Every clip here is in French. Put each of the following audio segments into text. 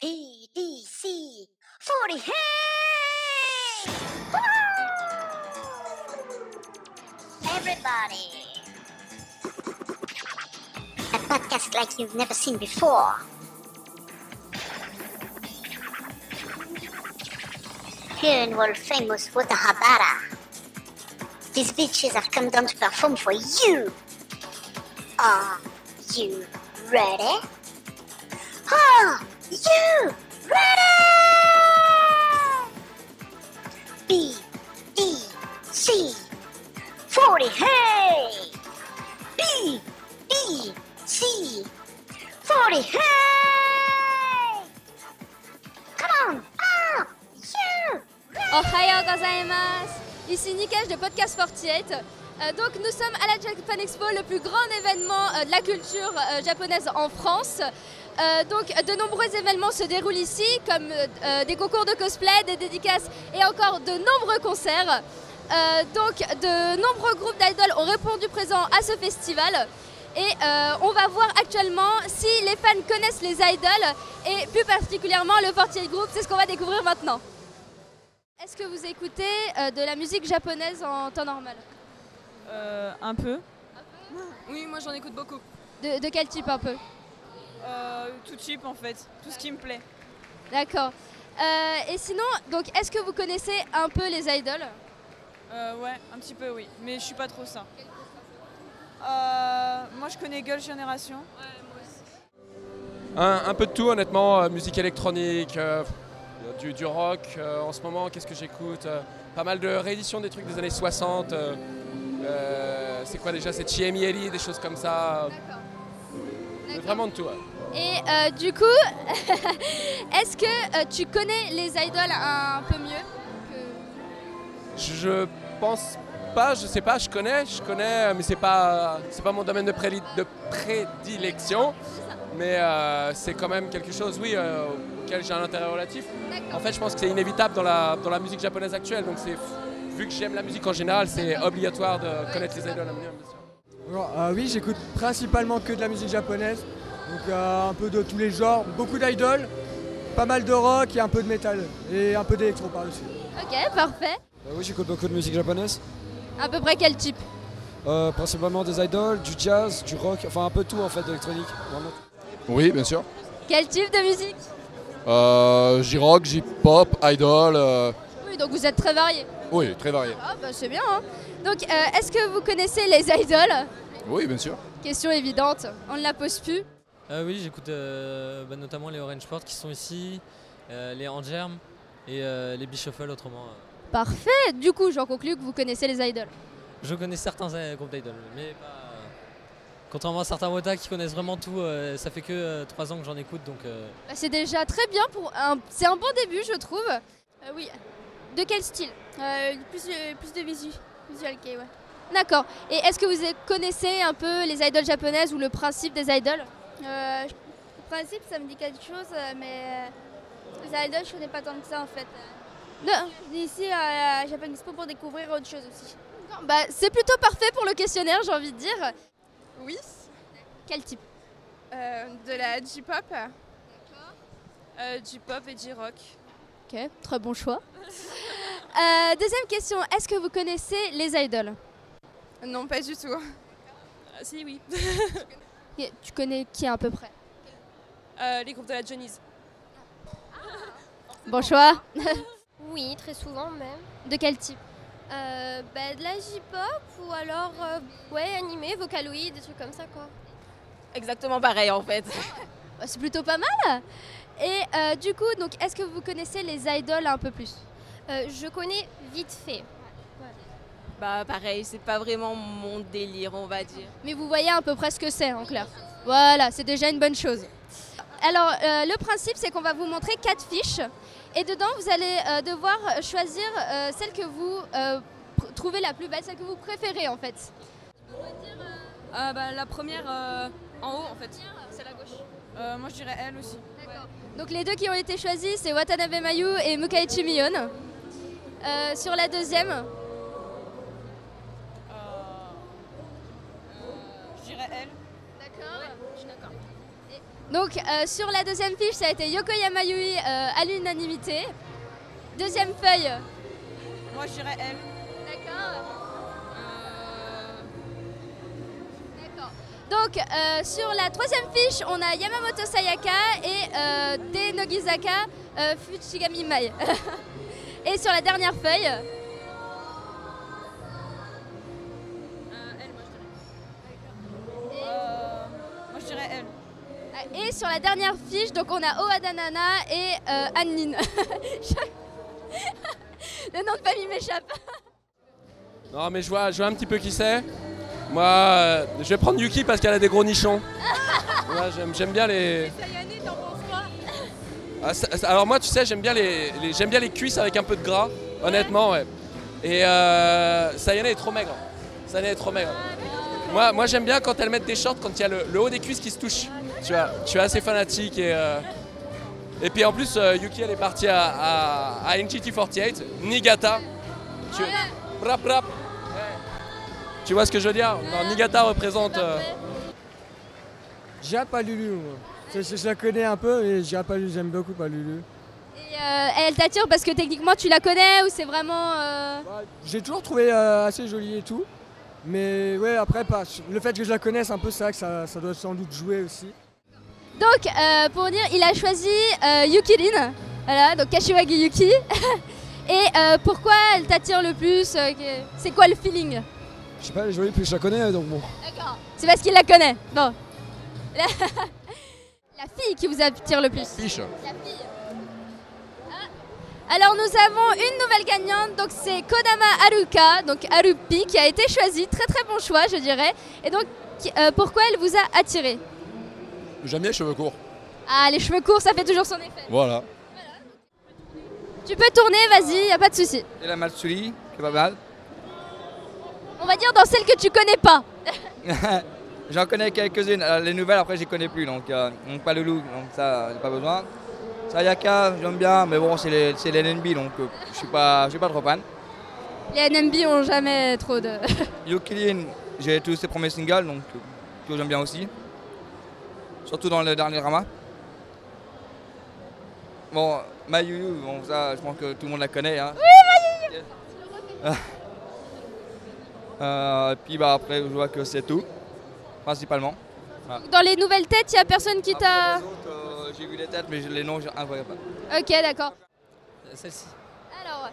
PDC 40 Hey! Everybody! A podcast like you've never seen before. Here in world famous Watahabara, these bitches have come down to perform for you. Are you ready? Are you ready? B E C 40 hey! B E C 40 hey! Come on! Are you Ohayo gozaimasu Ici Nikesh de Podcast 48. Euh, donc nous sommes à la Japan Expo, le plus grand événement euh, de la culture euh, japonaise en France. Euh, donc de nombreux événements se déroulent ici, comme euh, des concours de cosplay, des dédicaces et encore de nombreux concerts. Euh, donc de nombreux groupes d'idoles ont répondu présent à ce festival. Et on va voir actuellement si les fans connaissent les idoles et plus particulièrement le 48 Group, c'est ce qu'on va découvrir maintenant. Est-ce que vous écoutez de la musique japonaise en temps normal? Euh, un peu? Oui, moi j'en écoute beaucoup. de, de quel type un peu? Euh, tout cheap en fait, tout ce qui me plaît. D'accord. Euh, et sinon, donc, est-ce que vous connaissez un peu les idoles? Euh, ouais, un petit peu oui, mais je suis pas trop ça. Euh, moi je connais Girl Generation. Un, un peu de tout honnêtement, musique électronique, euh, du, du rock euh, en ce moment, qu'est-ce que j'écoute Pas mal de rééditions des trucs des années 60. euh, euh, c'est quoi déjà C'est Chiemieri, des choses comme ça. Vraiment de tout. ouais. Et euh, du coup, est-ce que euh, tu connais les idoles un peu mieux que- Je, pense pas, je sais pas, je connais, je connais, mais c'est pas, c'est pas mon domaine de, de prédilection. Mais euh, c'est quand même quelque chose, oui, euh, auquel j'ai un intérêt relatif. En fait, je pense que c'est inévitable dans la, dans la musique japonaise actuelle. Donc, vu que j'aime la musique en général, c'est obligatoire de connaître les idoles. à euh, oui, j'écoute principalement que de la musique japonaise, donc euh, un peu de tous les genres, beaucoup d'idoles, pas mal de rock et un peu de métal et un peu d'électro par-dessus. Ok, parfait. Euh, oui, j'écoute beaucoup de musique japonaise. À peu près quel type? Euh, principalement des idoles, du jazz, du rock, enfin un peu tout en fait d'électronique. Vraiment. Oui, bien sûr. Quel type de musique? Euh, J-rock, J-pop, idol, euh, Oui, donc vous êtes très varié. Oui, très varié. Ah bah c'est bien. hein. Donc euh, est-ce que vous connaissez les idoles? Oui, bien sûr. Question évidente, on ne la pose plus. Euh, oui, j'écoute euh, bah, notamment les Orange Sport qui sont ici, euh, les Angerm et euh, les Bishoffel autrement. euh. Parfait, du coup j'en conclus que vous connaissez les idoles. Je connais certains euh, groupes d'idoles, mais pas. Contrairement à certains Wota qui connaissent vraiment tout, euh, ça fait que 3 ans que j'en écoute donc. euh, Bah, c'est déjà très bien pour un... C'est un bon début je trouve. Euh, oui. De quel style? Plus, plus de visu. Visual kei, ouais. D'accord. Et est-ce que vous connaissez un peu les idoles japonaises ou le principe des idoles? Euh, le principe, ça me dit quelque chose, euh, mais euh, les idoles, je connais pas tant que ça en fait. Non. Ici à Japan Expo pour découvrir autre chose aussi. Bah, c'est plutôt parfait pour le questionnaire j'ai envie de dire. Oui, Quel type? Euh, de la J-pop. Euh, J-pop et J-rock. Ok, très bon choix. Euh, deuxième question, est-ce que vous connaissez les idoles? Non, pas du tout. Ah, si, oui. Et Tu connais qui à peu près? Euh, les groupes de la Johnny's. Bon choix. Oui, très souvent même. De quel type? Euh, bah, de la J-pop ou alors euh, ouais, animé, Vocaloid, des trucs comme ça quoi. Exactement pareil en fait. Bah, C'est plutôt pas mal. Et euh, du coup, donc, est-ce que vous connaissez les idoles un peu plus? Euh, je connais vite fait. Bah pareil, c'est pas vraiment mon délire, on va dire. Mais vous voyez à peu près ce que c'est en clair. Voilà, c'est déjà une bonne chose. Alors, euh, le principe, c'est qu'on va vous montrer quatre fiches. Et dedans, vous allez euh, devoir choisir euh, celle que vous euh, pr- trouvez la plus belle, celle que vous préférez en fait. Euh, bah, la première euh, en haut en fait. C'est la gauche. Euh, moi je dirais elle aussi. Donc les deux qui ont été choisis, c'est Watanabe Mayu et Mukaichi Mion. Euh, sur la deuxième, Je dirais elle. D'accord. Je suis d'accord. Donc euh, sur la deuxième fiche, ça a été Yokoyama Yui euh, à l'unanimité. Deuxième feuille. Moi, je dirais elle. Donc euh, sur la troisième fiche, on a Yamamoto Sayaka et euh, De Nogizaka euh, Fuchigami Mai. et sur la dernière feuille, Moi, je dirais elle. et sur la dernière fiche, donc on a Oada Nana et euh, Annin. Le nom de famille m'échappe. Non, mais je vois, je vois un petit peu qui c'est. Moi, euh, je vais prendre Yuki parce qu'elle a des gros nichons. Moi, j'aime, j'aime bien les. Ah, ça- ça- alors moi, tu sais, j'aime bien les, les- j'aime bien les cuisses avec un peu de gras, honnêtement, ouais. Et euh, Sayane est trop maigre. Sayane est trop maigre. Moi, moi j'aime bien quand elles mettent des shorts, quand il y a le, le haut des cuisses qui se touche. Tu vois, je suis assez fanatique et. euh, et puis en plus, euh, Yuki, elle est partie à, à, à NGT48, Niigata. Tu, rap, rap. Tu vois ce que je veux dire Non, Niigata représente. euh, J'ai pas Lulu, moi. Je, je- je la connais un peu, mais j'ai pas Lulu, j'aime beaucoup pas Lulu. Et euh, elle t'attire parce que techniquement tu la connais ou c'est vraiment. euh, J'ai toujours trouvé euh, assez jolie et tout. Mais ouais, après, pas. le fait que je la connaisse un peu, c'est vrai que ça, ça doit sans doute jouer aussi. Donc euh, pour dire, il a choisi euh, Yukilin, voilà, donc Kashiwagi Yuki. Et euh, pourquoi elle t'attire le plus C'est quoi le feeling? Je sais pas, elle est jolie, puis je la connais, donc bon. D'accord. C'est parce qu'il la connaît. Bon. La... la fille qui vous attire le plus. Fiche. La fille. Ah. Alors nous avons une nouvelle gagnante, donc c'est Kodama Haruka, donc Harupi, qui a été choisie. Très très bon choix, je dirais. Et donc, qui- euh, pourquoi elle vous a attiré? J'aime bien les cheveux courts. Ah, les cheveux courts, ça fait toujours son effet. Voilà. Tu peux tourner, vas-y, y a pas de souci. Et la Matsuri, c'est pas mal. On va dire dans celle que tu connais pas. J'en connais quelques-unes. Euh, Les nouvelles, après, je connais plus. Donc, euh, donc pas Loulou, donc ça, j'ai pas besoin. Sayaka, j'aime bien, mais bon, c'est les, NNB, donc euh, je suis pas, je suis pas trop fan. Les NMB ont jamais trop de. Yukilin, j'ai tous ses premiers singles, donc que j'aime bien aussi. Surtout dans le dernier drama. Bon, Mayuyu, bon, ça, je pense que tout le monde la connaît. Hein. Oui, Mayuyu Euh, puis bah, après, je vois que c'est tout, principalement. Voilà. Dans les nouvelles têtes, il y a personne qui t'a. Euh, j'ai vu les têtes, mais je- les noms, je ne vois pas. Ok, d'accord. Celle-ci. Alors,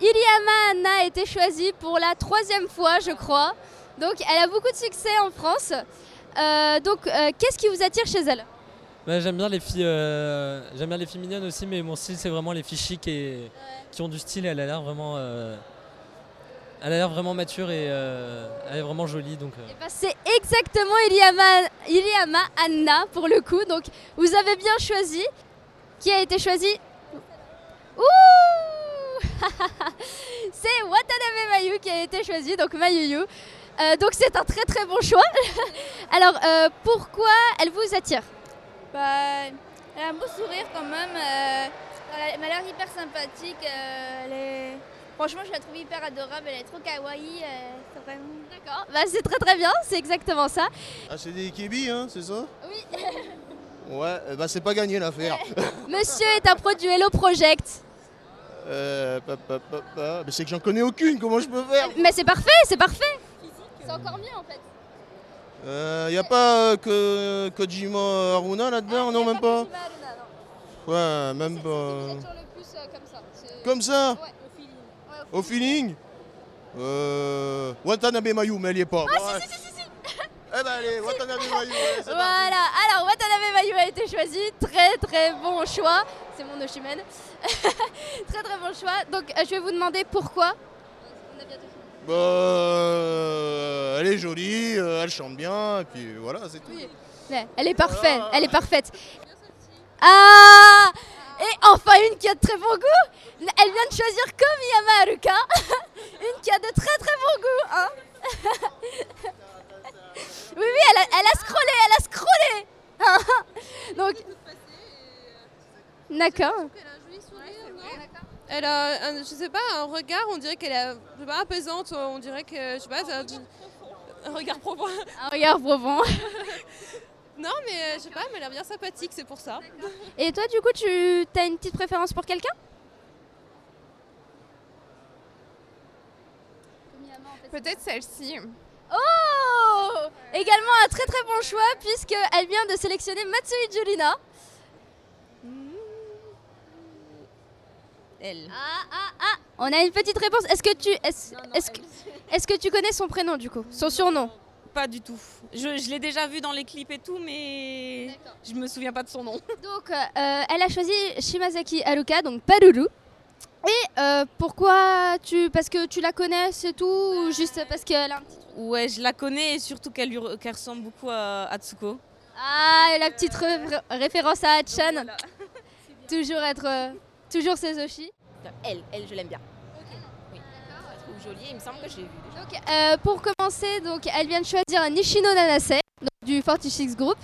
Iliama Anna a été choisie pour la troisième fois, je crois. Donc, elle a beaucoup de succès en France. Euh, donc, euh, qu'est-ce qui vous attire chez elle? Ouais, j'aime bien les filles, euh, j'aime bien les filles mignonnes aussi, mais mon style c'est vraiment les filles chic et qui ont du style. Et elle a l'air vraiment, euh, elle a l'air vraiment mature et euh, elle est vraiment jolie. Donc, euh, Bah, C'est exactement Iliama, Iliama Anna pour le coup. Donc, vous avez bien choisi. Qui a été choisi? Ouh C'est Watanabe Mayu qui a été choisi, donc Mayuyu. Euh, donc c'est un très très bon choix. Alors euh, pourquoi elle vous attire? Bah, elle a un beau sourire quand même. euh, elle m'a l'air hyper sympathique. euh, elle est... Franchement, je la trouve hyper adorable. Elle est trop kawaii. euh, c'est vraiment... D'accord. Bah, c'est très très bien, c'est exactement ça. Ah, c'est des kébis, hein, c'est ça? Oui. Ouais, ben, c'est pas gagné l'affaire. Monsieur est un produit Hello Project. Euh, pa, pa, pa, pa. Mais c'est que j'en connais aucune, comment je peux faire? Mais c'est parfait, c'est parfait. C'est encore mieux en fait. Euh, y a pas euh, que Kojima Haruna là-dedans? Non, même pas Ouais, même pas. Comme ça Au feeling Euh. Watanabe Mayu, mais elle y est pas. Ah Bon, ouais. si, si, si, si, si. Eh ben allez, Watanabe Mayu, ouais, c'est parti. Voilà, alors Watanabe Mayu a été choisi, très très bon choix. C'est mon Oshimen. très très bon choix. Donc euh, je vais vous demander pourquoi. Bah, euh, elle est jolie, euh, elle chante bien, et puis voilà, c'est tout. Ouais, elle est parfaite, elle est parfaite. Ah Et enfin une qui a de très bon goût Elle vient de choisir comme Yama Haruka, une qui a de très très bon goût, hein Oui, oui, elle a, elle a scrollé, elle a scrollé hein. Donc... D'accord. Elle a, un, je sais pas, un regard, on dirait qu'elle est, je sais pas, apaisante, on dirait que, je sais pas, un regard profond. Un regard profond. Non, mais euh, je sais pas, elle m'a l'air bien sympathique, c'est pour ça. Et toi, du coup, tu as une petite préférence pour quelqu'un? Peut-être celle-ci. Oh Également un très très bon choix puisqu'elle vient de sélectionner Matsui Julina. Elle. Ah ah ah On a une petite réponse. Est-ce que tu est-ce est-ce que, est-ce que tu connais son prénom du coup? Son surnom? Pas du tout. Je, je l'ai déjà vu dans les clips et tout, mais je me souviens pas de son nom. Donc euh, elle a choisi Shimazaki Haruka, donc Paruru. Et euh, pourquoi tu parce que tu la connais c'est tout ou juste parce qu'elle a un petit Ouais, je la connais et surtout qu'elle lui re- ressemble beaucoup à Atsuko. Ah, et la petite ré- référence à Hachan. toujours être euh, toujours Sezoshi. Elle, elle, je l'aime bien. Jolie il me semble que je l'ai vue déjà. Donc, euh, pour commencer, donc elle vient de choisir Nishino Nanase donc, du 46 Group.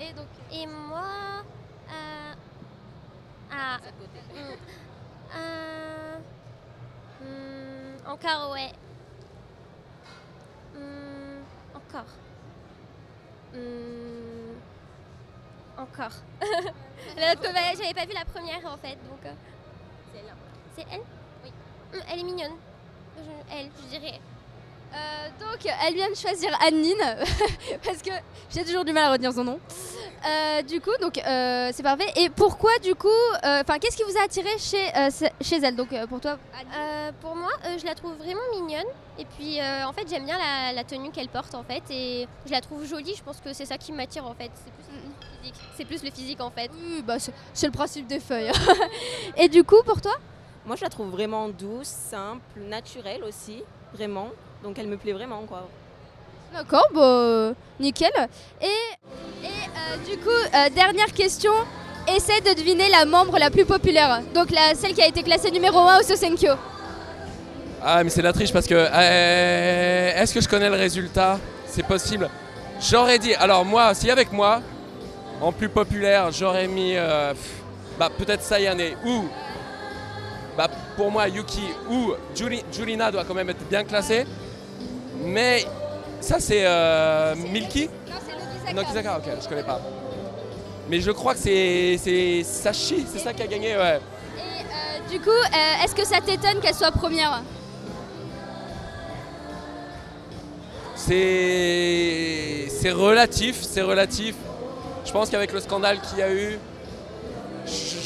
Et donc Et moi. euh, Ah. hmm, euh, hmm, encore, ouais. Hmm, encore. Hmm, encore. J'avais pas vu la première en fait, donc. euh, C'est elle Oui. Hmm, elle est mignonne. Je- elle, je dirais. Euh, donc elle vient de choisir Annine parce que j'ai toujours du mal à retenir son nom. Euh, du coup, donc euh, c'est parfait. Et pourquoi du coup, enfin, qu'est-ce qui vous a attiré chez chez elle Donc pour toi, pour moi, je la trouve vraiment mignonne. Et puis, en fait, j'aime bien la, la tenue qu'elle porte, en fait. Et je la trouve jolie. Je pense que c'est ça qui m'attire, en fait. C'est plus le physique. C'est plus le physique, en fait. Oui, bah, c'est c'est le principe des feuilles. Et du coup, pour toi? Moi, je la trouve vraiment douce, simple, naturelle aussi, vraiment. Donc elle me plaît vraiment, quoi. D'accord, bah, euh, nickel. Et, et euh, du coup, euh, dernière question. Essaie de deviner la membre la plus populaire. Donc la, celle qui a été classée numéro 1 au Sosenkyo. Ah, mais c'est de la triche parce que. euh, Est-ce que je connais le résultat? C'est possible. J'aurais dit. Alors, moi, si avec moi, en plus populaire, j'aurais mis. euh, pff, bah, peut-être Sayane ou. Bah, pour moi, Yuki ou Jurina doit quand même être bien classé. Mais ça, c'est euh, Milky? Non, Kizaka, ok, je connais pas. Mais je crois que c'est c'est Sashi, c'est ça qui a gagné, ouais. Euh, du coup, euh, est-ce que ça t'étonne qu'elle soit première? C'est c'est relatif, c'est relatif. Je pense qu'avec le scandale qu'il y a eu, j-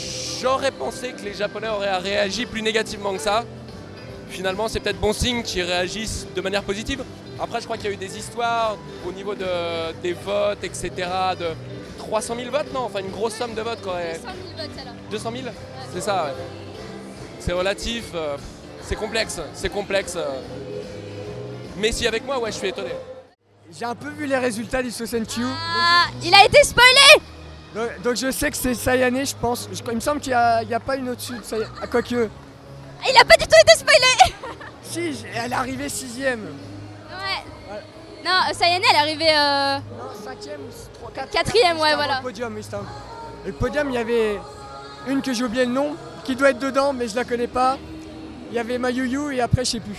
j'aurais pensé que les Japonais auraient réagi plus négativement que ça. Finalement, c'est peut-être bon signe qu'ils réagissent de manière positive. Après, je crois qu'il y a eu des histoires au niveau de, des votes, etc. De 300 000 votes, non? Enfin, une grosse somme de votes. Quoi. 200 000 C'est ça, ouais. C'est relatif, euh, c'est complexe, c'est complexe. euh. Mais si avec moi, ouais, je suis étonné. J'ai un peu vu les résultats du Sosenkyu. Ah, il a été spoilé Donc, donc je sais que c'est Sayane, je pense. Je- il me semble qu'il n'y a, il y a pas une au-dessus de Sayane. Ah, Quoique. Il a pas du tout été spoilé Si, elle est arrivée sixième. Ouais. Non, euh, Sayane, elle est arrivée. Euh... Non, cinquième ou Quatrième, ouais, voilà. Le podium, avant. Et le podium, il y avait une que j'ai oublié le nom, qui doit être dedans, mais je la connais pas. Il y avait Mayuyu et après, je sais plus.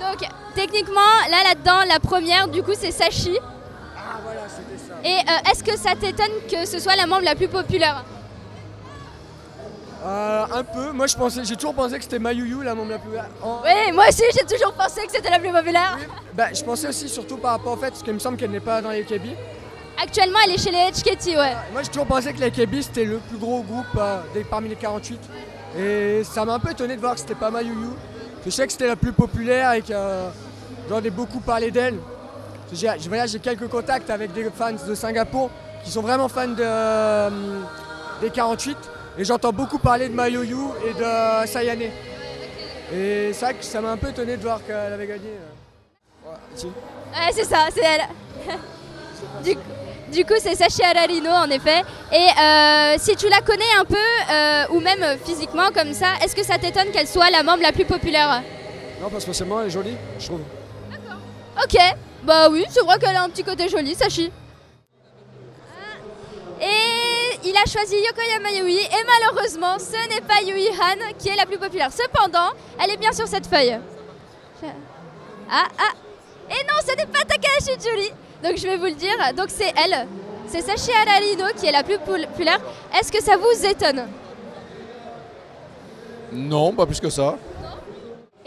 Donc, techniquement, là, là-dedans, la première, du coup, c'est Sashi. Ah, voilà, c'était. Et euh, est-ce que ça t'étonne que ce soit la membre la plus populaire? Euh, un peu. Moi, je pensais, j'ai toujours pensé que c'était Mayuyu, la membre la plus. en- Oui, moi aussi, j'ai toujours pensé que c'était la plus populaire. Bah, je pensais aussi surtout par rapport au fait, parce qu'il me semble qu'elle n'est pas dans les KB. Actuellement, elle est chez les HKT, ouais. Moi, j'ai toujours pensé que les KB c'était le plus gros groupe euh, des- parmi les 48. Et ça m'a un peu étonné de voir que c'était pas Mayuyu. Je sais que c'était la plus populaire et que euh, j'en ai beaucoup parlé d'elle. J'ai, je- voilà, j'ai quelques contacts avec des fans de Singapour qui sont vraiment fans de, euh, des 48. Et j'entends beaucoup parler de Mayuyu et de Sayane. Et que ça m'a un peu étonné de voir qu'elle avait gagné. euh. Ouais, c'est ça, c'est elle. du, du coup, c'est Sachi Ararino, en effet. Et euh, si tu la connais un peu, euh, ou même physiquement comme ça, est-ce que ça t'étonne qu'elle soit la membre la plus populaire? Non, pas spécialement, elle est jolie, je trouve. Ok, bah oui, c'est vrai qu'elle a un petit côté joli, Sachi. Et il a choisi Yokoyama Yui, et malheureusement, ce n'est pas Yui Han qui est la plus populaire. Cependant, elle est bien sur cette feuille. Ah, ah Et non, ce n'est pas Takahashi Julie Donc je vais vous le dire. Donc c'est elle. C'est Sachi Ararino qui est la plus populaire. Est-ce que ça vous étonne? Non, pas plus que ça.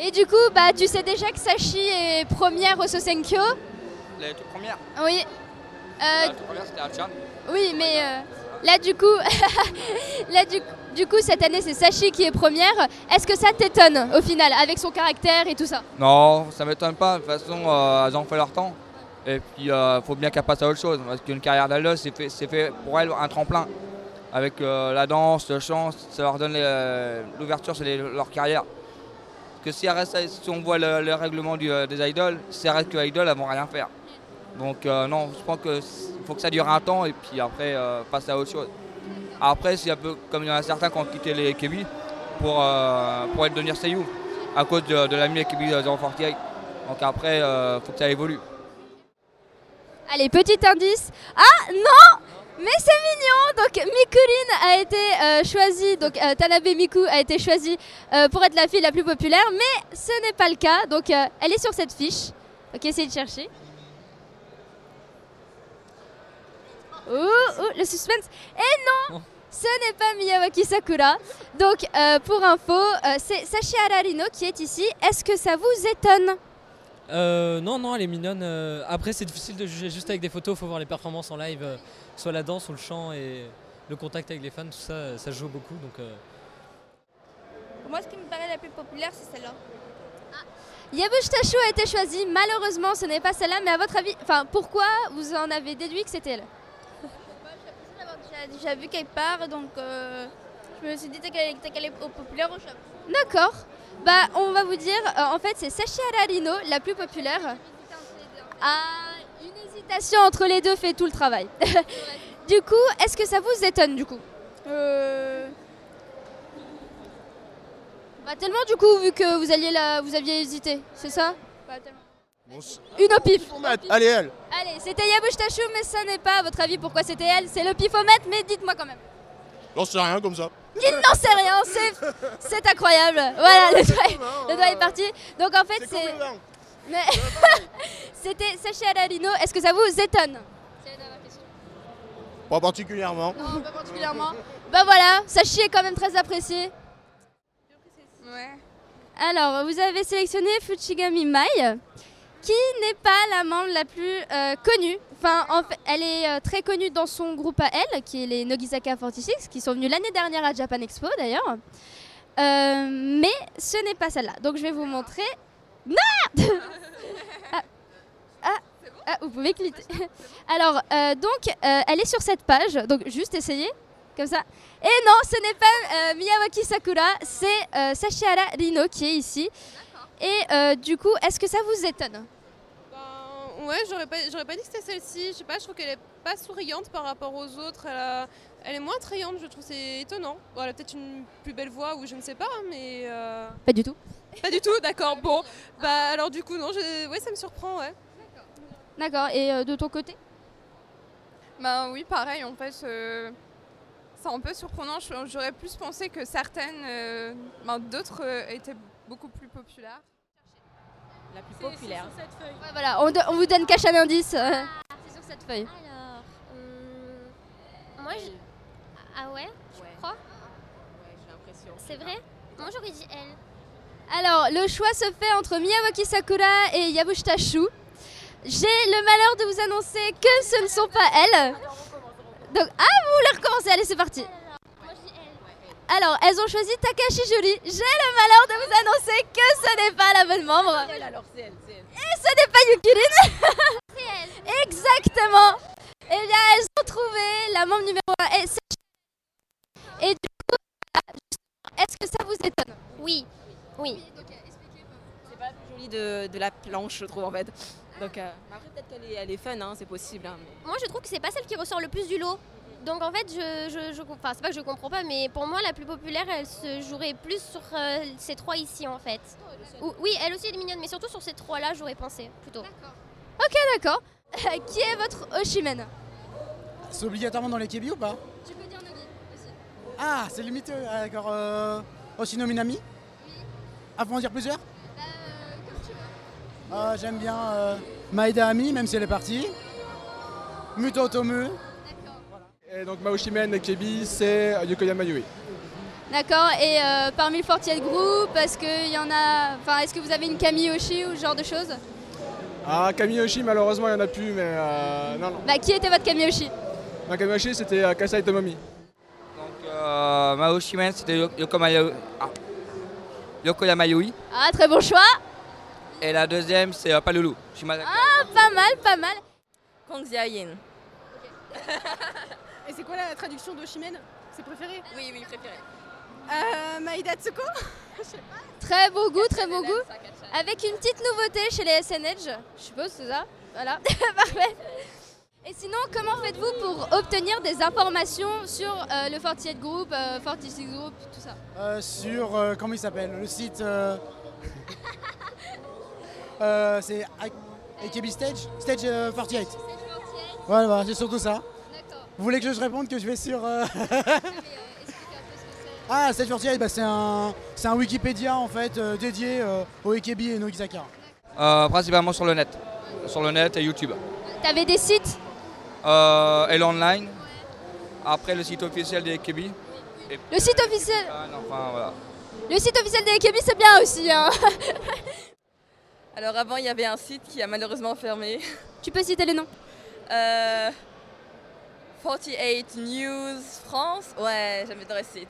Et du coup, bah, tu sais déjà que Sachi est première au Sosenkyo La toute première Oui. Euh, La toute première, c'était Achan. oui, mais euh, là du coup, là du, du coup cette année c'est Sachi qui est première. Est-ce que ça t'étonne au final avec son caractère et tout ça? Non, ça m'étonne pas. De toute façon, euh, elles ont fait leur temps. Et puis, il faut bien qu'elle passe à autre chose. Parce qu'une carrière d'idole, c'est fait, fait pour elle un tremplin. Avec euh, la danse, le chant, ça leur donne l'ouverture sur les- leur carrière. Que si, on voit le, le règlement euh, des idoles, si restent que idoles, elles vont rien faire. Donc, euh, non, je pense qu'il faut que ça dure un temps et puis après, euh, passer à autre chose. Après, un peu comme il y en a certains qui ont quitté les Kebi pour, euh, pour être devenir Seiyu à cause de, de l'ami Kebi 048. Donc après, il faut que ça évolue. Allez, petit indice. Ah non Mais c'est mignon Donc Mikurine a été euh, choisie, donc euh, Tanabe Miku a été choisie euh, pour être la fille la plus populaire, mais ce n'est pas le cas. Donc elle est sur cette fiche. Ok, essayez de chercher. Oh, oh, le suspense. Et non ce n'est pas Miyawaki Sakura. Donc, pour info, c'est Sachi Ararino qui est ici. Est-ce que ça vous étonne? Euh, non, non, elle est mignonne. euh, après, c'est difficile de juger juste avec des photos. Il faut voir les performances en live, euh, soit la danse ou le chant et le contact avec les fans. Tout ça, ça joue beaucoup. Donc, euh, Pour moi, ce qui me paraît la plus populaire, c'est celle-là. Yabush Tashu a été choisie. Malheureusement, ce n'est pas celle-là. Mais à votre avis, enfin, pourquoi vous en avez déduit que c'était elle? J'ai déjà vu quelque part, donc euh, je me suis dit qu'elle était qu'elle est au populaire au shop. D'accord. Bah, on va vous dire, euh, en fait, c'est Sachi Ararino, la plus populaire. Ah, une hésitation entre les deux fait tout le travail. du coup, est-ce que ça vous étonne du coup Euh, Bah tellement du coup, vu que vous alliez là, vous aviez hésité, c'est ça pas tellement. Une au pif. Allez, elle. Allez, c'était Yabush Tashu, mais ça n'est pas, à votre avis, pourquoi c'était elle? C'est le pifomètre, mais dites-moi quand même. J'en sais rien comme ça. Il n'en sait rien, c'est, incroyable. Voilà, le doigt, le doigt est parti. Donc en fait, c'est. Mais C'était Sachi Ararino. Est-ce que ça vous étonne? Pas particulièrement. Non, pas particulièrement. Bah voilà, Sachi est quand même très apprécié. Ouais. Alors, vous avez sélectionné Fuchigami Mai, qui n'est pas la membre la plus euh, connue. Enfin, elle est euh, très connue dans son groupe à elle, qui est les Nogizaka 46, qui sont venus l'année dernière à Japan Expo d'ailleurs. Euh, mais ce n'est pas celle-là. Donc, je vais vous montrer. Non ah. Ah. Ah, vous pouvez cliquer. Alors, euh, donc, elle est sur cette page. Donc, juste essayez. Comme ça. Et non, ce n'est pas Miyawaki Sakura, c'est Sashihara Rino qui est ici. Et du coup, est-ce que ça vous étonne? Ouais, j'aurais pas, j'aurais pas dit que c'était celle-ci. Je sais pas, je trouve qu'elle est pas souriante par rapport aux autres. Elle, a- elle est moins attrayante, je trouve. C'est étonnant. Bon, elle a peut-être une plus belle voix ou je ne sais pas, mais. euh, Pas du tout. Pas du tout, d'accord. Bon, bah alors du coup, non, je... ouais, ça me surprend, ouais. D'accord. Et euh, de ton côté? Ben oui, pareil, en fait, euh, c'est un peu surprenant. J'aurais plus pensé que certaines, euh, ben, d'autres euh, étaient beaucoup plus populaires. La plus populaire. Ouais, Voilà, on, do- on vous donne cache un indice. euh, c'est sur cette feuille. Alors, hum, moi, je... Ah ouais Tu crois j'ai l'impression. C'est vrai Moi, j'aurais dit elle. Alors, le choix se fait entre Miyawaki Sakura et Yabush Tashu. J'ai le malheur de vous annoncer que ce ne sont pas elles. Donc, ah, vous voulez recommencer Allez, c'est parti. Alors, elles ont choisi Takashi Juri. J'ai le malheur de vous annoncer que ce n'est pas la bonne membre. alors c'est elle, c'est elle. Et ce n'est pas Yukirin. c'est elle. Exactement. Eh bien, elles ont trouvé la membre numéro 1. Et, c'est- et du coup, ah, justement, est-ce que ça vous étonne? Oui. Oui. C'est pas la plus jolie de, de la planche, je trouve en fait. Donc, euh, après, peut-être qu'elle est, elle est fun, hein, c'est possible. hein, mais- Moi, je trouve que c'est pas celle qui ressort le plus du lot. Donc en fait, je, je, je- enfin, c'est pas que je comprends pas, mais pour moi, la plus populaire, elle se jouerait plus sur euh, ces trois ici en fait. Ou- oui, elle aussi elle est mignonne, mais surtout sur ces trois-là, j'aurais pensé plutôt. Ok, d'accord. Qui est votre Oshimen? C'est obligatoirement dans les Kebi ou pas? Tu peux dire Nogi aussi. Ah, c'est limité, ah, d'accord. Euh, Oshino Minami Ah, faut en dire plusieurs? Comme tu veux. Ah, J'aime bien euh, Maeda Ami, même si elle est partie. Muto Tomu. Et donc Maoshimen et Kebi, c'est Yokoyama Yui. D'accord, et euh, parmi le Fortier Group, est-ce qu'il y en a. Enfin, est-ce que vous avez une Camille Oshi ou ce genre de choses? Ah, Kamiyoshi, malheureusement, il n'y en a plus, mais euh, non, non. Bah, qui était votre Camille Oshi Ma Kamiyoshi, c'était euh, Kasai Tomomi. Euh, Maoshimen, c'était Yo- Yokomayo- ah. Yokoyama Yui. Ah, très bon choix Et la deuxième, c'est euh, Palulu. Shimazaki. Ah, pas mal, pas mal Kong Yin. Et c'est quoi la traduction d'Oshimen C'est préféré? Oui, oui, préféré. Euh, Maïda Tsuko Je sais pas. Très beau goût, très beau goût. Avec une petite nouveauté chez les SNH, je suppose, c'est ça? Voilà, parfait. Et sinon, comment faites-vous pour obtenir des informations sur euh, le Fortier Group, euh, Fortisix Group, tout ça? Euh, sur, euh, comment il s'appelle? Le site. euh, euh, c'est AKB Stage? Stage euh, 48. Voilà, voilà, c'est surtout ça. Vous voulez que je réponde que je vais sur. euh, ah, Stage 48, bah, c'est un, c'est un Wikipédia en fait euh, dédié euh, au AKB et Nogizaka. Euh, principalement sur le net. Sur le net et YouTube. T'avais des sites? Euh, et l'online. Après le site officiel des. Et Le site officiel? Enfin voilà. Le site officiel des AKB, c'est bien aussi. Hein. Alors avant, il y avait un site qui a malheureusement fermé. Tu peux citer les noms Euh, 48 News France. Ouais, j'adorais ce site.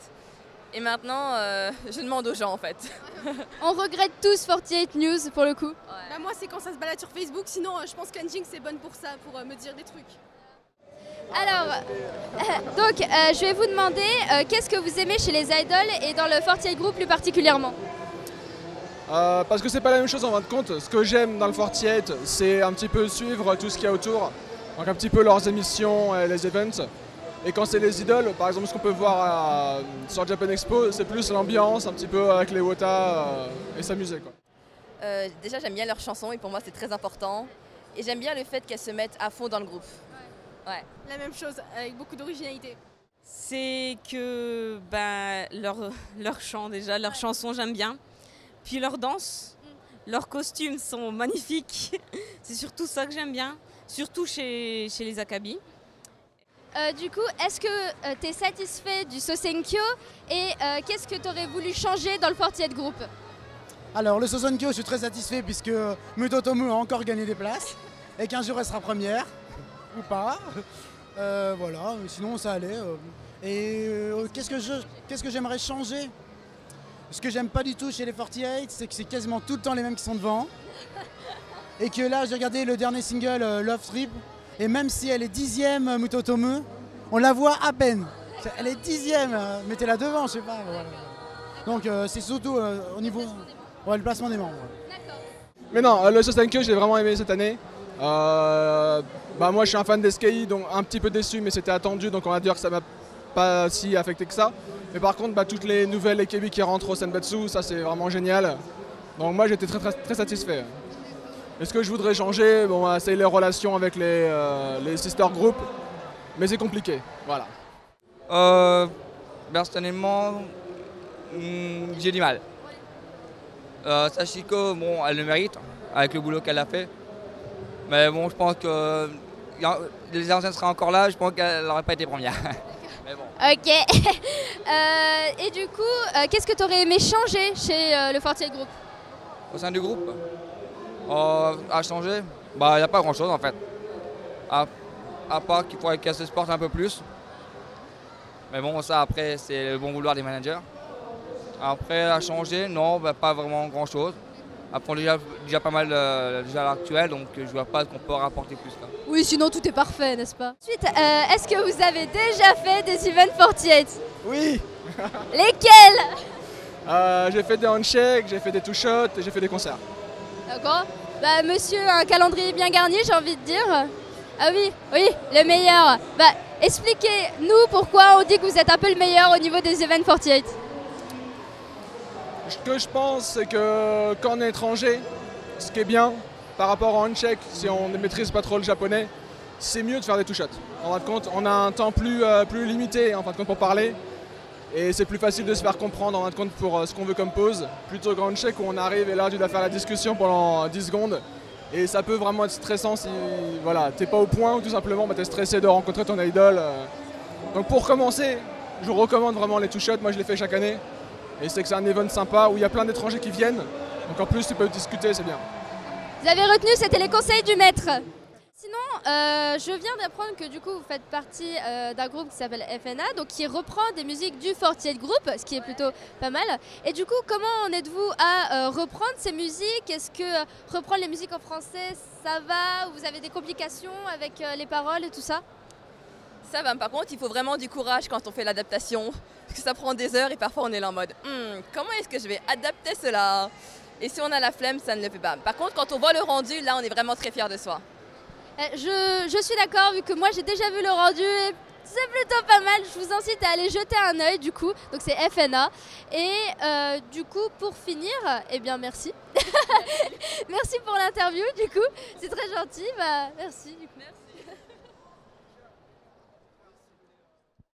Et maintenant, euh, je demande aux gens en fait. On regrette tous 48 News pour le coup. Bah, moi, c'est quand ça se balade sur Facebook. Sinon, euh, je pense qu'Anjing, c'est bonne pour ça, pour euh, me dire des trucs. Alors, donc, euh, je vais vous demander euh, qu'est-ce que vous aimez chez les idoles et dans le Fortier Group plus particulièrement Euh, parce que c'est pas la même chose en fin de compte. Ce que j'aime dans le 48, c'est un petit peu suivre tout ce qu'il y a autour. Donc un petit peu leurs émissions et les events. Et quand c'est les idoles, par exemple ce qu'on peut voir à- sur Japan Expo, c'est plus l'ambiance, un petit peu avec les Wota euh, et s'amuser quoi. Euh, déjà, j'aime bien leurs chansons et pour moi, c'est très important. Et j'aime bien le fait qu'elles se mettent à fond dans le groupe. Ouais. La même chose, avec beaucoup d'originalité. C'est que ben, leur, leur chant déjà, leurs chansons j'aime bien. Puis leur danse, leurs costumes sont magnifiques. C'est surtout ça que j'aime bien, surtout chez, chez les Akabi. Euh, Du coup, est-ce que tu es satisfait du Sosenkyo et euh, qu'est-ce que tu aurais voulu changer dans le Fortier Group Alors, le Sosonkyo, je suis très satisfait puisque Mutotomu a encore gagné des places et qu'un jour elle sera première, ou pas. Euh, voilà, mais sinon ça allait. euh. Et euh, qu'est-ce que je- qu'est-ce que j'aimerais changer? Ce que j'aime pas du tout chez les 48, c'est que c'est quasiment tout le temps les mêmes qui sont devant. Et que là, j'ai regardé le dernier single euh, Love Trip, et même si elle est dixième euh, Mutotomu, on la voit à peine. Elle est dixième, euh, mettez-la devant, je sais pas. Donc euh, c'est surtout au niveau ouais, le placement des membres. Mais non, le Sostenkyo, j'ai vraiment aimé cette année. Bah moi je suis un fan d'SKI, donc un petit peu déçu, mais c'était attendu, donc on va dire que ça m'a pas si affecté que ça. Mais par contre, bah, toutes les nouvelles EKB qui rentrent au Senbetsu, ça c'est vraiment génial. Donc moi j'étais très, très satisfait. Et ce que je voudrais changer, bon, c'est les relations avec les, euh, les sister groups, mais c'est compliqué, voilà. Euh, personnellement, hmm, j'ai du mal. Euh, Sachiko, bon, elle le mérite avec le boulot qu'elle a fait. Mais bon, je pense que les anciennes seraient encore là, je pense qu'elle n'aurait pas été première. Mais bon. Ok. Euh, et du coup, euh, qu'est-ce que tu aurais aimé changer chez euh, le Fortier Group Au sein du groupe, euh, à changer, bah il n'y a pas grand chose en fait. À, à part qu'il faudrait qu'elle se porte un peu plus. Mais bon, ça après, c'est le bon vouloir des managers. Après, à changer, non, bah, pas vraiment grand chose. Après, on déjà, déjà pas mal euh, déjà à l'heure actuelle, donc euh, je vois pas qu'on peut rapporter plus. Là. Oui, sinon tout est parfait, n'est-ce pas? Ensuite, euh, est-ce que vous avez déjà fait des events 48 Oui Lesquels? Euh, j'ai fait des handshakes, j'ai fait des two-shots et j'ai fait des concerts. D'accord Bah, monsieur, un calendrier bien garni, j'ai envie de dire. Ah oui, oui, le meilleur. Bah, expliquez-nous pourquoi on dit que vous êtes un peu le meilleur au niveau des events 48. Ce que je pense, c'est que quand on est étranger, ce qui est bien par rapport au handshake, si on ne maîtrise pas trop le japonais, c'est mieux de faire des two-shots. En fin de compte, on a un temps plus, euh, limité en fin de pour parler. Et c'est plus facile de se faire comprendre en fin de compte pour euh, ce qu'on veut comme pause, plutôt qu'en handshake où on arrive et là tu dois faire la discussion pendant 10 secondes. Et ça peut vraiment être stressant si voilà, t'es pas au point ou tout simplement bah, tu es stressé de rencontrer ton idole. euh. Donc pour commencer, je vous recommande vraiment les two shots, moi je les fais chaque année. Et c'est que c'est un event sympa où il y a plein d'étrangers qui viennent. Donc en plus tu peux discuter, c'est bien. Vous avez retenu, c'était les conseils du maître. Sinon, euh, je viens d'apprendre que du coup vous faites partie euh, d'un groupe qui s'appelle FNA, donc qui reprend des musiques du 48 Group, ce qui est plutôt pas mal. Et du coup, comment en êtes-vous à euh, reprendre ces musiques? Est-ce que reprendre les musiques en français, ça va? Ou vous avez des complications avec les paroles et tout ça? Ça va, par contre, il faut vraiment du courage quand on fait l'adaptation, parce que ça prend des heures et parfois on est là en mode Hmm, comment est-ce que je vais adapter cela? Et si on a la flemme, ça ne le fait pas. Par contre, quand on voit le rendu, là, on est vraiment très fier de soi. Euh, je, je suis d'accord, vu que moi j'ai déjà vu le rendu et c'est plutôt pas mal. Je vous incite à aller jeter un œil du coup. Donc c'est FNA. Et euh, du coup, pour finir, eh bien merci. merci pour l'interview du coup. C'est très gentil. Bah, merci du coup.